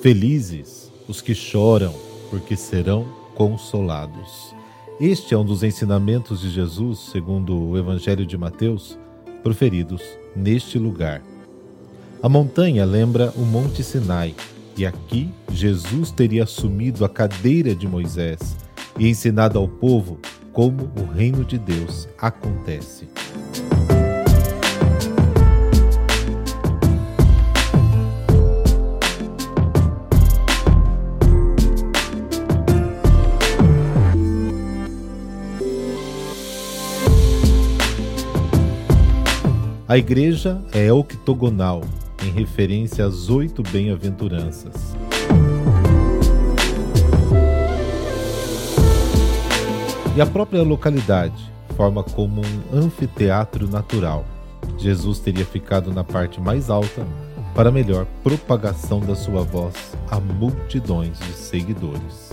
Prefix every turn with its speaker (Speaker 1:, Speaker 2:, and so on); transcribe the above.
Speaker 1: Felizes os que choram, porque serão consolados. Este é um dos ensinamentos de Jesus, segundo o Evangelho de Mateus, proferidos neste lugar. A montanha lembra o Monte Sinai, e aqui Jesus teria assumido a cadeira de Moisés e ensinado ao povo como o reino de Deus acontece. A igreja é octogonal, em referência às oito bem-aventuranças. E a própria localidade forma como um anfiteatro natural. Jesus teria ficado na parte mais alta para melhor propagação da sua voz a multidões de seguidores.